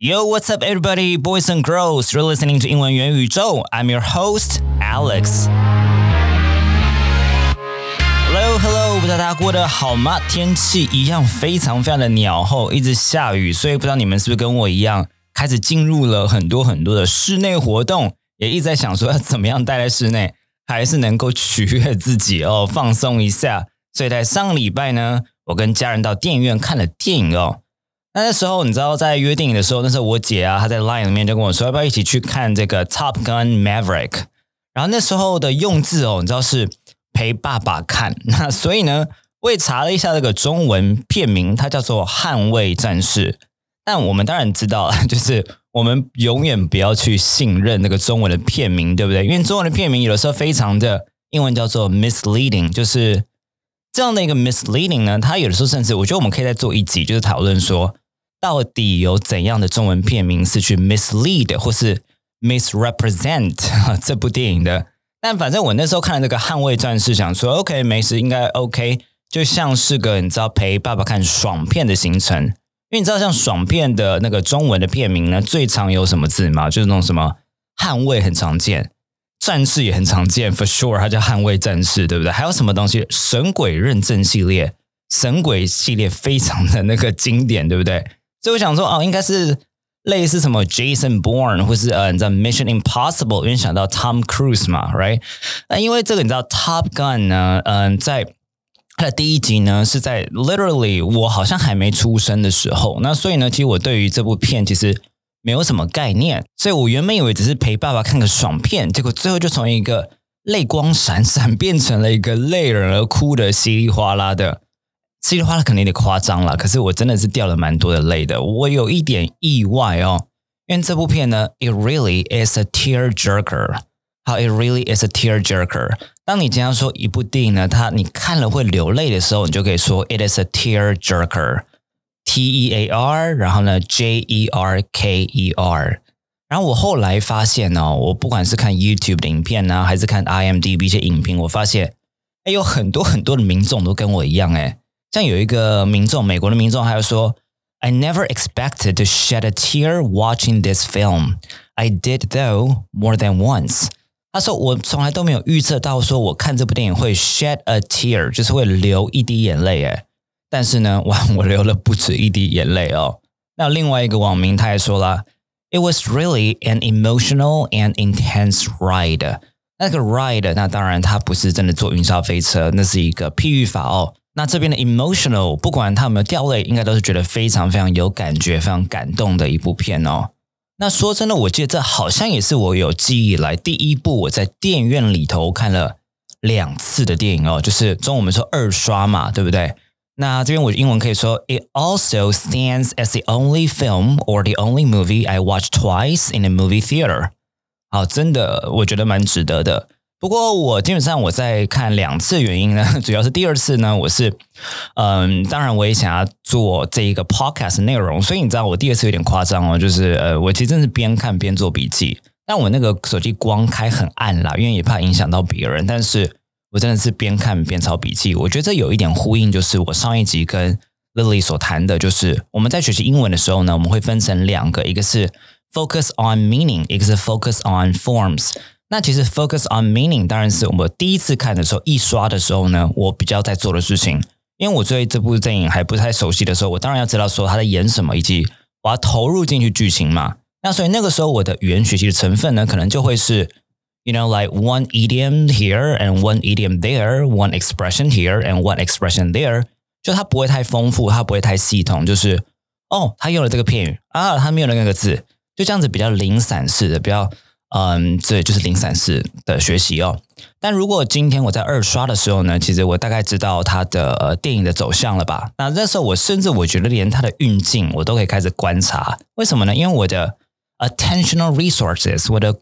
Yo, what's up, everybody, boys and girls? You're listening to 英文元宇宙. I'm your host, Alex. Hello, hello，不知道大家过得好吗？天气一样非常非常的鸟后，一直下雨，所以不知道你们是不是跟我一样，开始进入了很多很多的室内活动，也一直在想说要怎么样待在室内，还是能够取悦自己哦，放松一下。所以在上个礼拜呢，我跟家人到电影院看了电影哦。那那时候你知道在约电影的时候，那时候我姐啊，她在 Line 里面就跟我说，要不要一起去看这个 Top Gun Maverick？然后那时候的用字哦，你知道是陪爸爸看。那所以呢，我也查了一下这个中文片名，它叫做《捍卫战士》。但我们当然知道，就是我们永远不要去信任那个中文的片名，对不对？因为中文的片名有的时候非常的英文叫做 misleading，就是这样的一个 misleading 呢。它有的时候甚至，我觉得我们可以再做一集，就是讨论说。到底有怎样的中文片名是去 mislead 或是 misrepresent 这部电影的？但反正我那时候看了这个《捍卫战士》，想说 OK 没事，应该 OK，就像是个你知道陪爸爸看爽片的行程。因为你知道像爽片的那个中文的片名呢，最常有什么字吗？就是那种什么捍卫很常见，战士也很常见，for sure 它叫捍卫战士，对不对？还有什么东西？神鬼认证系列，神鬼系列非常的那个经典，对不对？所以我想说，哦，应该是类似什么 Jason Bourne，或是呃，你知道 Mission Impossible，因为想到 Tom Cruise 嘛，right？那因为这个你知道 Top Gun 呢，嗯，在它的第一集呢是在 literally 我好像还没出生的时候，那所以呢，其实我对于这部片其实没有什么概念，所以我原本以为只是陪爸爸看个爽片，结果最后就从一个泪光闪闪变成了一个泪人而哭的稀里哗啦的。稀里哗啦肯定有点夸张了，可是我真的是掉了蛮多的泪的。我有一点意外哦，因为这部片呢，it really is a tear jerker。好，it really is a tear jerker。当你经常说一部电影呢，它你看了会流泪的时候，你就可以说 it is a tear jerker。T E A R，然后呢 J E R K E R。然后我后来发现哦，我不管是看 YouTube 的影片呢，还是看 IMDB 一些影评，我发现哎，有很多很多的民众都跟我一样哎。像有一个民众，美国的民众，还有说，I never expected to shed a tear watching this film. I did though more than once. 他说我从来都没有预测到说我看这部电影会 shed a tear，就是会流一滴眼泪诶。但是呢，哇，我流了不止一滴眼泪哦。那另外一个网民他还说了，It was really an emotional and intense ride. 那个 ride，那当然它不是真的坐云霄飞车，那是一个譬喻法哦。 那这边的 emotional，不管他有没有掉泪，应该都是觉得非常非常有感觉、非常感动的一部片哦。那说真的，我记得这好像也是我有记忆以来第一部我在电影院里头看了两次的电影哦，就是中文我们说二刷嘛，对不对？那这边我英文可以说，It also stands as the only film or the only movie I watched twice in a movie theater。好，真的我觉得蛮值得的。不过我基本上我在看两次，原因呢，主要是第二次呢，我是嗯，当然我也想要做这一个 podcast 内容，所以你知道我第二次有点夸张哦，就是呃，我其实真的是边看边做笔记，但我那个手机光开很暗啦，因为也怕影响到别人，但是我真的是边看边抄笔记，我觉得这有一点呼应，就是我上一集跟 Lily 所谈的，就是我们在学习英文的时候呢，我们会分成两个，一个是 focus on meaning，一个是 focus on forms。那其实 focus on meaning 当然是我们第一次看的时候一刷的时候呢，我比较在做的事情。因为我对这部电影还不太熟悉的时候，我当然要知道说他在演什么，以及我要投入进去剧情嘛。那所以那个时候我的语言学习的成分呢，可能就会是，you know like one idiom here and one idiom there，one expression here and one expression there，就它不会太丰富，它不会太系统，就是哦，他用了这个片语啊，他没有了那个字，就这样子比较零散式的，比较。嗯，这就是零散式的学习哦。但如果今天我在二刷的时候呢，其实我大概知道它的电影的走向了吧？那那时候我甚至我觉得连它的运镜我都可以开始观察。为什么呢？因为我的 attentional resources，我的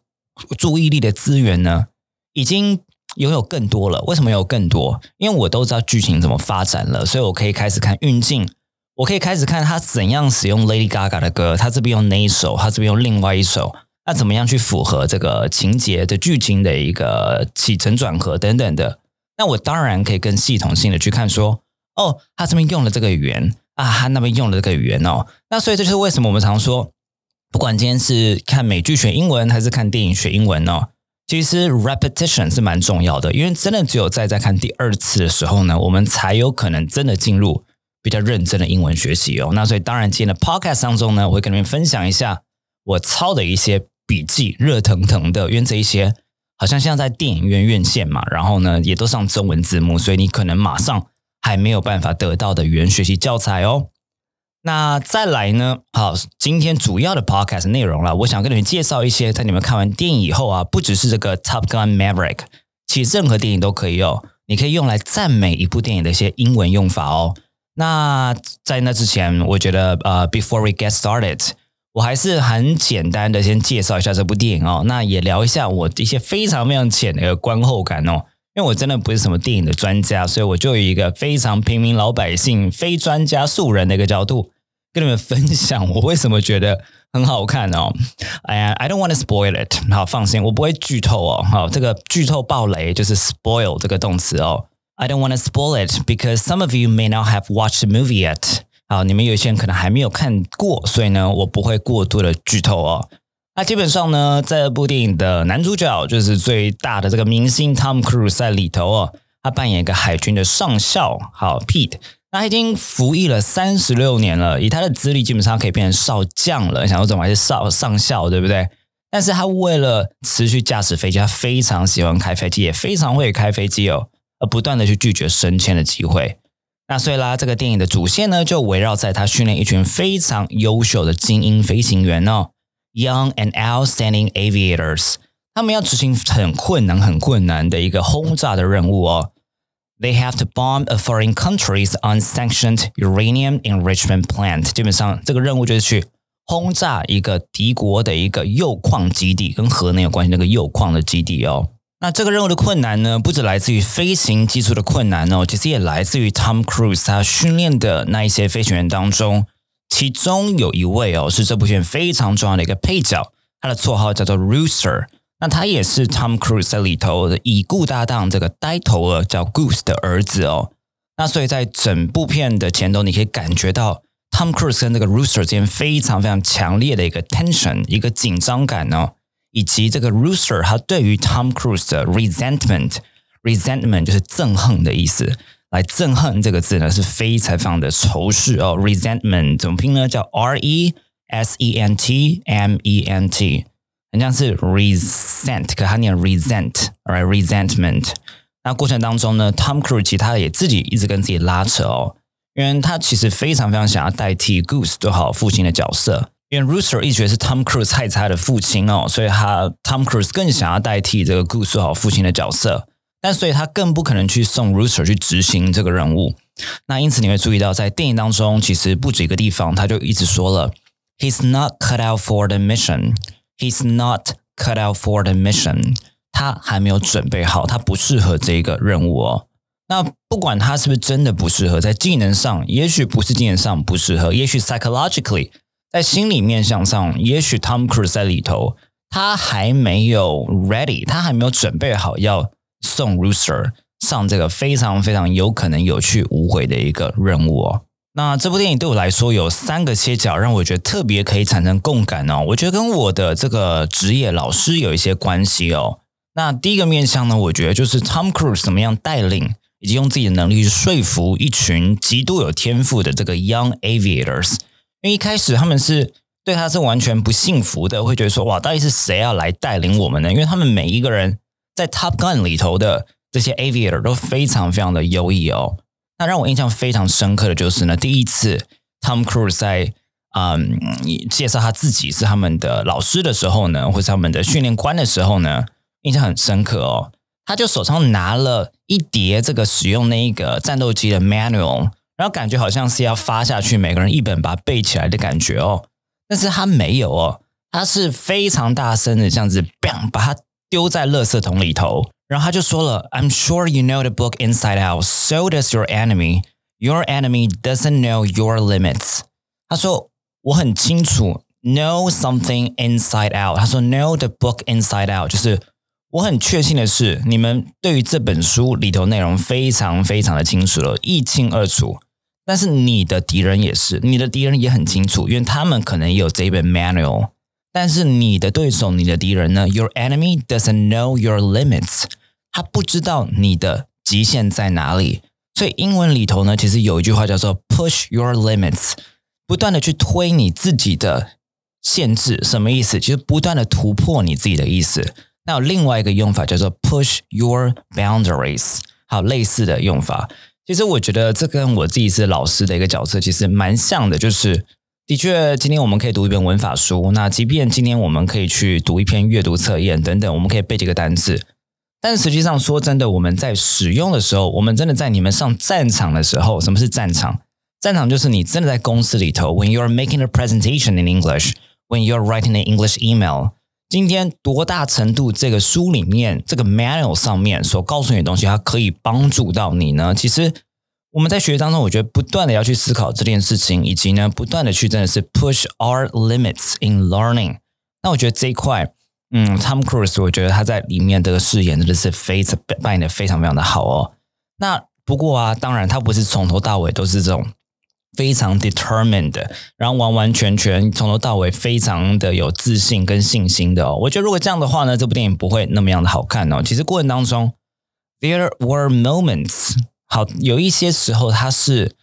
注意力的资源呢，已经拥有更多了。为什么有更多？因为我都知道剧情怎么发展了，所以我可以开始看运镜，我可以开始看他怎样使用 Lady Gaga 的歌，他这边用哪一首，他这边用另外一首。那怎么样去符合这个情节的剧情的一个起承转合等等的？那我当然可以更系统性的去看，说哦，他这边用了这个语言啊，他那边用了这个语言哦。那所以这就是为什么我们常说不管今天是看美剧学英文，还是看电影学英文哦，其实 repetition 是蛮重要的，因为真的只有在在看第二次的时候呢，我们才有可能真的进入比较认真的英文学习哦。那所以当然今天的 podcast 当中呢，我会跟你们分享一下我抄的一些笔记，热腾腾的，因为这一些好像现在在电影院院线嘛，然后呢也都上中文字幕，所以你可能马上还没有办法得到的语言学习教材哦。那再来呢？好，今天主要的 podcast 内容了，我想跟你们介绍一些，在你们看完电影以后啊，不只是这个 Top Gun Maverick，其实任何电影都可以哦，你可以用来赞美一部电影的一些英文用法哦。那在那之前，我觉得呃，Before we get started，我还是很简单的先介绍一下这部电影哦，那也聊一下我一些非常非常浅的一个观后感哦。因为我真的不是什么电影的专家，所以我就以一个非常平民老百姓、非专家素人的一个角度，跟你们分享我为什么觉得很好看哦。哎呀，I don't want to spoil it。好，放心，我不会剧透哦。好，这个剧透暴雷就是 spoil 这个动词哦。I don't want to spoil it because some of you may not have watched the movie yet。好，你们有些人可能还没有看过，所以呢，我不会过多的剧透哦。那基本上呢，这部电影的男主角就是最大的这个明星 Tom Cruise 在里头哦，他扮演一个海军的上校，好 Pete，那他已经服役了三十六年了，以他的资历，基本上可以变成少将了。想说怎么还是少上校，对不对？但是他为了持续驾驶飞机，他非常喜欢开飞机，也非常会开飞机哦，而不断的去拒绝升迁的机会。那所以啦，这个电影的主线呢，就围绕在他训练一群非常优秀的精英飞行员哦。Young and outstanding aviators，他们要执行很困难、很困难的一个轰炸的任务哦。They have to bomb a foreign country's unsanctioned uranium enrichment plant。基本上，这个任务就是去轰炸一个敌国的一个铀矿基地，跟核能有关系那个铀矿的基地哦。那这个任务的困难呢，不止来自于飞行技术的困难哦，其实也来自于 Tom Cruise 他训练的那一些飞行员当中。其中有一位哦，是这部片非常重要的一个配角，他的绰号叫做 Rooster。那他也是 Tom Cruise 在里头的已故搭档这个呆头鹅叫 Goose 的儿子哦。那所以在整部片的前头，你可以感觉到 Tom Cruise 跟这个 Rooster 之间非常非常强烈的一个 tension，一个紧张感哦，以及这个 Rooster 他对于 Tom Cruise 的 resentment，resentment 就是憎恨的意思。来憎恨这个字呢是非常非常的仇视哦，resentment 怎么拼呢？叫 R E S E N T M E N T，很像是 resent，可他念 resent，right？resentment。那过程当中呢，Tom Cruise 其他也自己一直跟自己拉扯哦，因为他其实非常非常想要代替 Goose 做好父亲的角色，因为 Rooster 一直是 Tom Cruise 害他的父亲哦，所以他 Tom Cruise 更想要代替这个 Goose 好父亲的角色。但所以他更不可能去送 Rooster 去执行这个任务。那因此你会注意到，在电影当中，其实不止一个地方，他就一直说了：“He's not cut out for the mission. He's not cut out for the mission.” 他还没有准备好，他不适合这个任务哦。那不管他是不是真的不适合，在技能上，也许不是技能上不适合，也许 psychologically 在心理面向上，也许 Tom Cruise 在里头，他还没有 ready，他还没有准备好要。送 Rooster 上这个非常非常有可能有去无回的一个任务哦。那这部电影对我来说有三个切角，让我觉得特别可以产生共感哦。我觉得跟我的这个职业老师有一些关系哦。那第一个面向呢，我觉得就是 Tom Cruise 怎么样带领以及用自己的能力去说服一群极度有天赋的这个 Young Aviators。因为一开始他们是对他是完全不信服的，会觉得说哇，到底是谁要来带领我们呢？因为他们每一个人。在 Top Gun 里头的这些 Aviator 都非常非常的优异哦。那让我印象非常深刻的就是呢，第一次 Tom Cruise 在嗯介绍他自己是他们的老师的时候呢，或是他们的训练官的时候呢，印象很深刻哦。他就手上拿了一叠这个使用那一个战斗机的 manual，然后感觉好像是要发下去，每个人一本把它背起来的感觉哦。但是他没有哦，他是非常大声的这样子 bang 把它。丢在垃圾桶里头，然后他就说了：“I'm sure you know the book inside out. So does your enemy. Your enemy doesn't know your limits.” 他说：“我很清楚，know something inside out。”他说：“Know the book inside out，就是我很确信的是，你们对于这本书里头内容非常非常的清楚了，一清二楚。但是你的敌人也是，你的敌人也很清楚，因为他们可能也有这一本 manual。”但是你的对手、你的敌人呢？Your enemy doesn't know your limits，他不知道你的极限在哪里。所以英文里头呢，其实有一句话叫做 “push your limits”，不断的去推你自己的限制，什么意思？就是不断的突破你自己的意思。那有另外一个用法叫做 “push your boundaries”，还有类似的用法。其实我觉得这跟我自己是老师的一个角色其实蛮像的，就是的确，今天我们可以读一本文法书，那即便今天我们可以去读一篇阅读测验等等，我们可以背几个单词。但实际上，说真的，我们在使用的时候，我们真的在你们上战场的时候，什么是战场？战场就是你真的在公司里头，when you're making a presentation in English，when you're writing an English email，今天多大程度这个书里面这个 manual 上面所告诉你的东西，它可以帮助到你呢？其实我们在学习当中，我觉得不断的要去思考这件事情，以及呢，不断的去真的是 push our limits in learning。那我觉得这一块。嗯，Tom Cruise，我觉得他在里面的饰演真的是非常扮演的非常非常的好哦。那不过啊，当然他不是从头到尾都是这种非常 determined，然后完完全全从头到尾非常的有自信跟信心的哦。我觉得如果这样的话呢，这部电影不会那么样的好看哦。其实过程当中，there were moments，好有一些时候他是。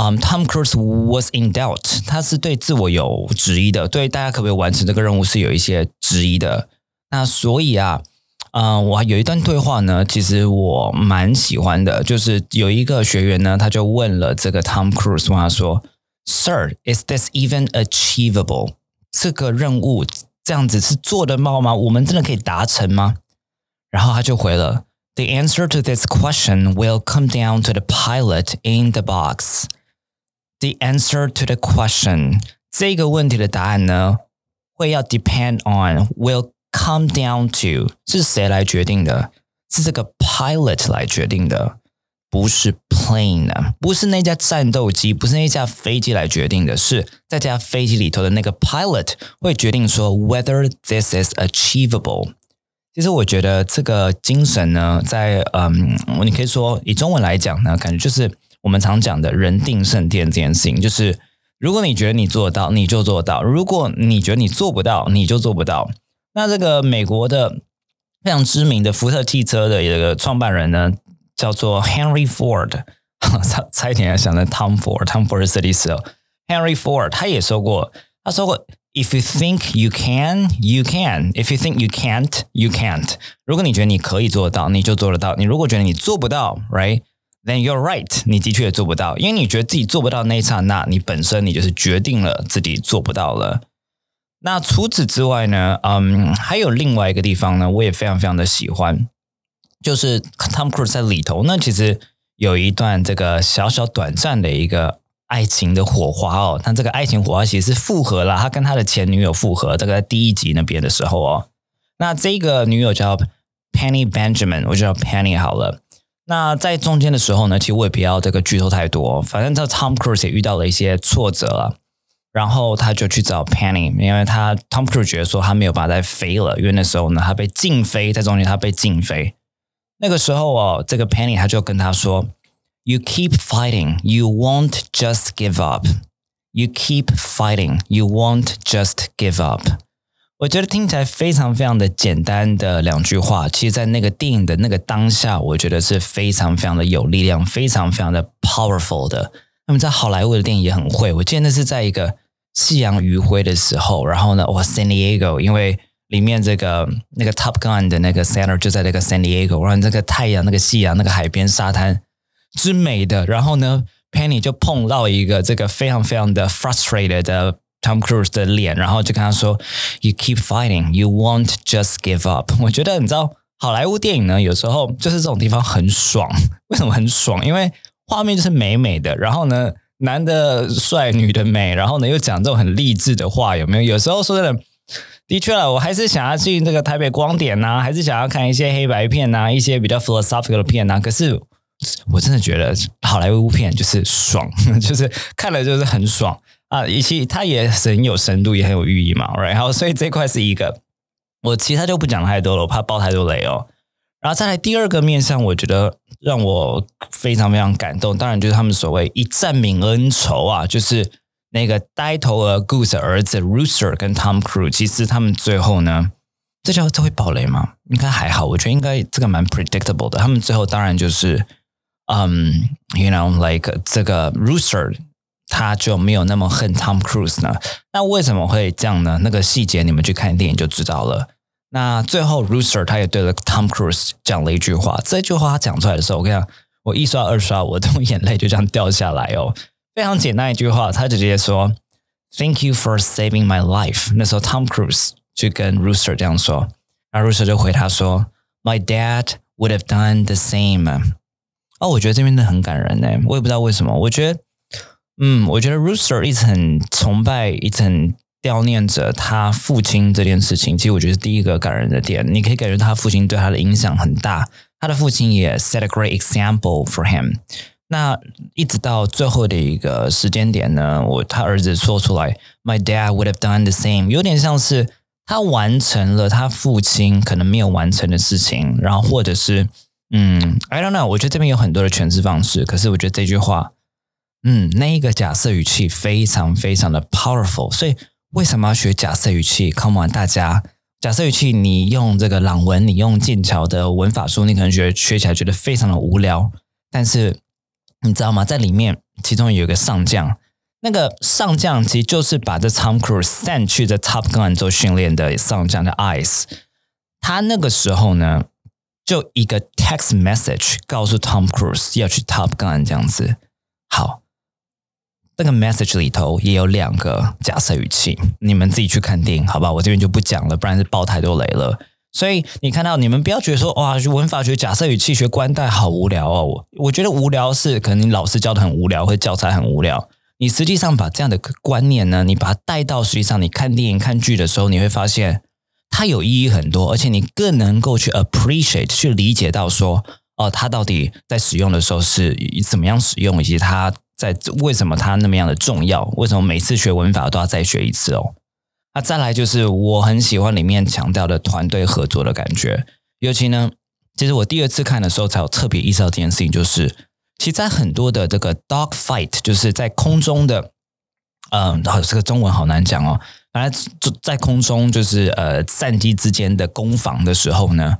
嗯，Tom Cruise was in doubt，他是对自我有质疑的，对大家可不可以完成这个任务是有一些质疑的。那所以啊，嗯，我有一段对话呢，其实我蛮喜欢的，就是有一个学员呢，他就问了这个 Tom Cruise，问他说：“Sir，is this even achievable？这个任务这样子是做得到吗？我们真的可以达成吗？”然后他就回了：“The answer to this question will come down to the pilot in the box。” The answer to the question，这个问题的答案呢，会要 depend on，will come down to 是谁来决定的？是这个 pilot 来决定的，不是 plane，啊不是那架战斗机，不是那架飞机来决定的，是在架飞机里头的那个 pilot 会决定说 whether this is achievable。其实我觉得这个精神呢，在嗯，你可以说以中文来讲呢，感觉就是。我们常讲的人定胜天这件事情，就是如果你觉得你做得到，你就做到；如果你觉得你做不到，你就做不到。那这个美国的非常知名的福特汽车的一个创办人呢，叫做 Henry Ford，差差一点要想成 Tom Ford，Tom Ford 是设计师哦。Henry Ford 他也说过，他说过：“If you think you can, you can. If you think you can't, you can't.” 如果你觉得你可以做得到，你就做得到；你如果觉得你做不到，right？Then you're right，你的确做不到，因为你觉得自己做不到那一刹那，你本身你就是决定了自己做不到了。那除此之外呢，嗯，还有另外一个地方呢，我也非常非常的喜欢，就是 Tom Cruise 在里头，那其实有一段这个小小短暂的一个爱情的火花哦。他这个爱情火花其实是复合了，他跟他的前女友复合，这个在第一集那边的时候哦。那这个女友叫 Penny Benjamin，我就叫 Penny 好了。那在中间的时候呢，其实我也不要这个剧透太多。反正这 Tom Cruise 也遇到了一些挫折了，然后他就去找 Penny，因为他 Tom Cruise 觉得说他没有办法再飞了，因为那时候呢他被禁飞，在中间他被禁飞。那个时候哦，这个 Penny 他就跟他说：“You keep fighting, you won't just give up. You keep fighting, you won't just give up.” 我觉得听起来非常非常的简单的两句话，其实，在那个电影的那个当下，我觉得是非常非常的有力量，非常非常的 powerful 的。那么，在好莱坞的电影也很会。我记得那是在一个夕阳余晖的时候，然后呢，哇，San Diego，因为里面这个那个 Top Gun 的那个 center 就在那个 San Diego，然后这个太阳、那个夕阳、那个海边沙滩之美的，然后呢，Penny 就碰到一个这个非常非常的 frustrated 的。Tom Cruise 的脸，然后就跟他说：“You keep fighting, you won't just give up。”我觉得你知道，好莱坞电影呢，有时候就是这种地方很爽。为什么很爽？因为画面就是美美的，然后呢，男的帅，女的美，然后呢又讲这种很励志的话，有没有？有时候说真的，的确了，我还是想要进这个台北光点呐，还是想要看一些黑白片呐，一些比较 philosophical 的片呐。可是我真的觉得好莱坞片就是爽，就是看了就是很爽。啊，以及它也很有深度，也很有寓意嘛。然后，所以这块是一个，我其他就不讲太多了，我怕爆太多雷哦。然后再来第二个面向，我觉得让我非常非常感动，当然就是他们所谓一战泯恩仇啊，就是那个呆头鹅 Goose 的儿子 Rooster 跟 Tom Cruise，其实他们最后呢，这叫这会爆雷吗？应该还好，我觉得应该这个蛮 predictable 的。他们最后当然就是，嗯、y o u know like 这个 Rooster 他就没有那么恨 Tom Cruise 呢？那为什么会这样呢？那个细节你们去看电影就知道了。那最后 Rooster 他也对了 Tom Cruise 讲了一句话，这句话他讲出来的时候，我跟你讲，我一刷二刷，我的眼泪就这样掉下来哦。非常简单一句话，他直接说 “Thank you for saving my life”。那时候 Tom Cruise 就跟 Rooster 这样说，然后 Rooster 就回他说 “My dad would have done the same”。哦，我觉得这边的很感人呢，我也不知道为什么，我觉得，嗯，我觉得 Rooster 一直很崇拜，一直很悼念着他父亲这件事情。其实我觉得是第一个感人的点，你可以感觉他父亲对他的影响很大，他的父亲也 set a great example for him。那一直到最后的一个时间点呢，我他儿子说出来，My dad would have done the same，有点像是他完成了他父亲可能没有完成的事情，然后或者是嗯，I don't know，我觉得这边有很多的诠释方式，可是我觉得这句话，嗯，那一个假设语气非常非常的 powerful，所以为什么要学假设语气？Come on，大家。假设语气，你用这个朗文，你用剑桥的文法书，你可能觉得学起来觉得非常的无聊，但是你知道吗？在里面，其中有一个上将，那个上将其实就是把这 Tom Cruise 散去的 Top Gun 做训练的上将的 Ice。他那个时候呢，就一个 text message 告诉 Tom Cruise 要去 Top Gun 这样子。好，那个 message 里头也有两个假设语气，你们自己去看电影，好吧？我这边就不讲了，不然是爆太多雷了。所以你看到，你们不要觉得说哇，文法学假设语气学官代好无聊哦。我我觉得无聊是可能你老师教的很无聊，或者教材很无聊。你实际上把这样的观念呢，你把它带到实际上你看电影看剧的时候，你会发现它有意义很多，而且你更能够去 appreciate 去理解到说哦，它到底在使用的时候是怎么样使用，以及它在为什么它那么样的重要，为什么每次学文法都要再学一次哦。那再来就是我很喜欢里面强调的团队合作的感觉，尤其呢，其实我第二次看的时候才有特别意识到这件事情，就是其实，在很多的这个 dog fight，就是在空中的，嗯，好，这个中文好难讲哦。反正就在空中，就是呃，战机之间的攻防的时候呢，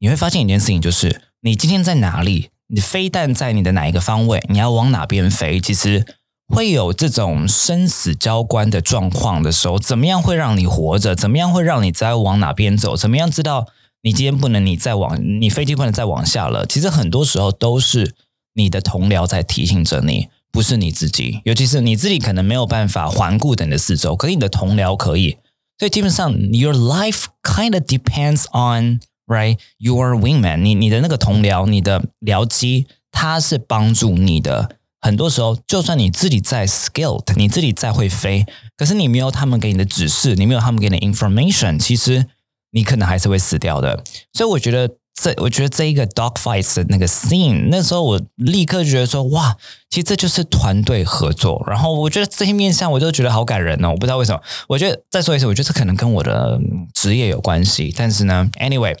你会发现一件事情，就是你今天在哪里，你飞弹在你的哪一个方位，你要往哪边飞，其实。会有这种生死交关的状况的时候，怎么样会让你活着？怎么样会让你再往哪边走？怎么样知道你今天不能你再往你飞机不能再往下了？其实很多时候都是你的同僚在提醒着你，不是你自己。尤其是你自己可能没有办法环顾等的四周，可是你的同僚可以。所以基本上，your life kind of depends on right your wingman。你你的那个同僚，你的僚机，他是帮助你的。很多时候，就算你自己再 skilled，你自己再会飞，可是你没有他们给你的指示，你没有他们给你的 information，其实你可能还是会死掉的。所以我觉得这，我觉得这一个 dog fights 的那个 scene，那时候我立刻觉得说，哇，其实这就是团队合作。然后我觉得这些面向，我就觉得好感人哦。我不知道为什么，我觉得再说一次，我觉得这可能跟我的职业有关系。但是呢，anyway。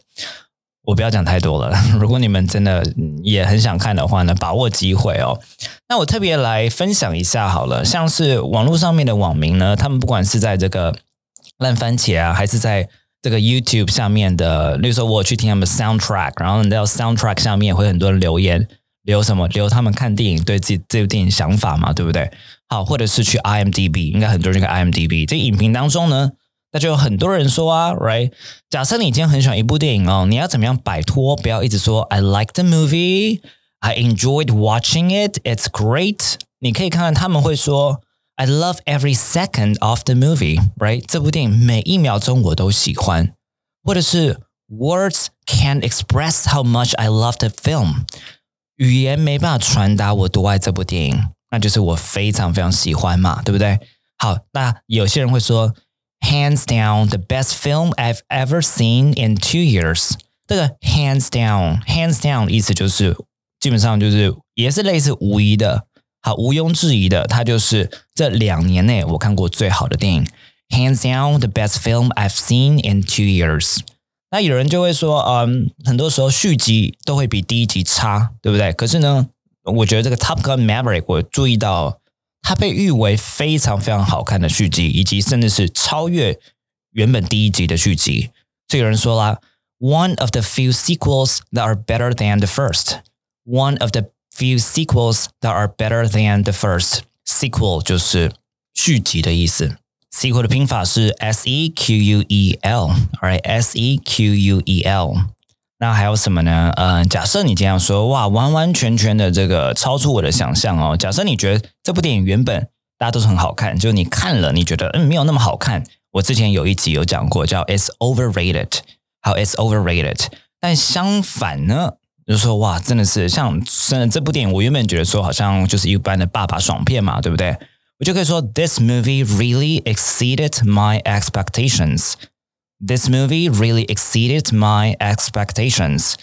我不要讲太多了。如果你们真的也很想看的话呢，把握机会哦。那我特别来分享一下好了，像是网络上面的网民呢，他们不管是在这个烂番茄啊，还是在这个 YouTube 下面的，例如说我去听他们 Soundtrack，然后你到 Soundtrack 下面会很多人留言，留什么？留他们看电影对自己这部电影想法嘛，对不对？好，或者是去 IMDB，应该很多人看 IMDB 这影评当中呢。那就有很多人说啊，right？假设你今天很喜欢一部电影哦，你要怎么样摆脱？不要一直说 I like the movie, I enjoyed watching it, it's great。你可以看看他们会说 I love every second of the movie, right？这部电影每一秒钟我都喜欢，或者是 Words can't express how much I love the film。语言没办法传达我多爱这部电影，那就是我非常非常喜欢嘛，对不对？好，那有些人会说。hands down the best film I've ever seen in two years。这个 hands down，hands down 意思就是基本上就是也是类似无疑的， 好毋庸置疑的，它就是这两年内我看过最好的电影。Hands down the best film I've seen in two years。那有人就会说，嗯，很多时候续集都会比第一集差，对不对？可是呢，我觉得这个 Top Gun Maverick，我注意到它被誉为非常非常好看的续集，以及甚至是超越原本第一集的续集。所以有人说啦，One of the few sequels that are better than the first. One of the few sequels that are better than the first. Sequel 就是续集的意思。Sequel 的拼法是 S E Q U E L，right？S E Q U E L。那还有什么呢？呃，假设你这样说，哇，完完全全的这个超出我的想象哦。假设你觉得这部电影原本大家都是很好看，就你看了你觉得嗯没有那么好看。我之前有一集有讲过，叫 "It's overrated"，好 "It's overrated"。但相反呢，就说哇，真的是像真的这部电影，我原本觉得说好像就是一般的爸爸爽片嘛，对不对？我就可以说，This movie really exceeded my expectations. This movie really exceeded my expectations.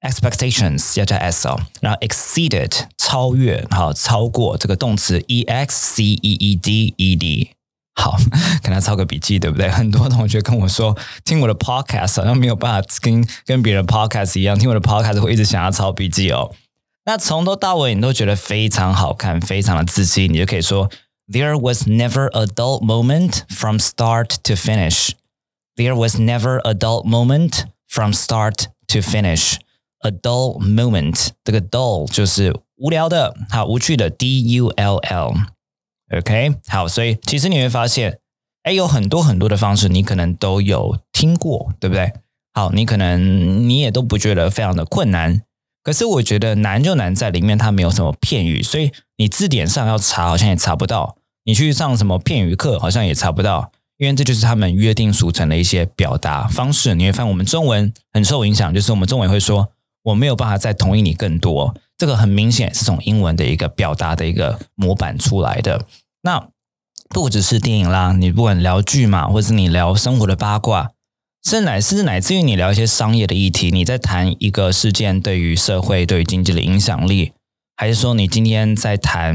Expectations 要加 s 哦，然后 exceeded 超越，好超过这个动词 e x c e e d e d。好，跟他抄个笔记，对不对？很多同学跟我说，听我的 podcast 好像没有办法跟跟别人 podcast 一样，听我的 podcast 会一直想要抄笔记哦。那从头到尾你都觉得非常好看，非常的刺激，你就可以说，There was never a dull moment from start to finish. There was never a dull moment from start to finish. A dull moment，这个 dull 就是无聊的，好无趣的，D U L L。 OK，好，所以其实你会发现，哎，有很多很多的方式，你可能都有听过，对不对？好，你可能你也都不觉得非常的困难，可是我觉得难就难在里面它没有什么片语，所以你字典上要查好像也查不到，你去上什么片语课好像也查不到，因为这就是他们约定俗成的一些表达方式。你会发现我们中文很受影响，就是我们中文会说我没有办法再同意你更多。这个很明显是从英文的一个表达的一个模板出来的。那不只是电影啦，你不管聊剧嘛，或是你聊生活的八卦，甚乃甚至乃至于你聊一些商业的议题，你在谈一个事件对于社会、对于经济的影响力，还是说你今天在谈，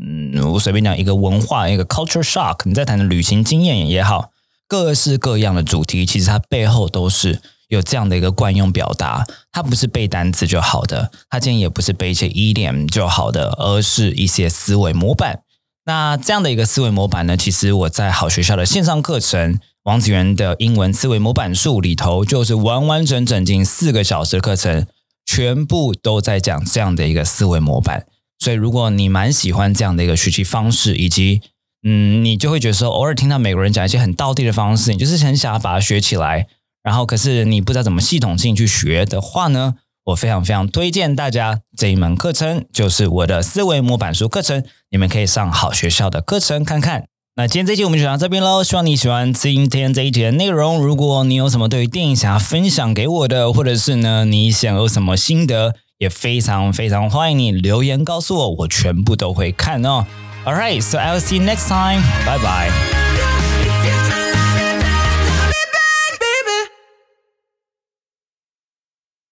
嗯，我随便讲一个文化一个 culture shock，你在谈的旅行经验也好，各式各样的主题，其实它背后都是。有这样的一个惯用表达，它不是背单词就好的，它今天也不是背一些 idiom 就好的，而是一些思维模板。那这样的一个思维模板呢，其实我在好学校的线上课程王子源的英文思维模板术里头，就是完完整整近四个小时的课程，全部都在讲这样的一个思维模板。所以，如果你蛮喜欢这样的一个学习方式，以及嗯，你就会觉得说，偶尔听到美国人讲一些很道地的方式，你就是很想要把它学起来。然后，可是你不知道怎么系统性去学的话呢？我非常非常推荐大家这一门课程，就是我的思维模板书课程。你们可以上好学校的课程看看。那今天这期我们就讲到这边喽，希望你喜欢今天这一节的内容。如果你有什么对于电影想要分享给我的，或者是呢你想有什么心得，也非常非常欢迎你留言告诉我，我全部都会看哦。All right, so I'll see you next time. Bye bye.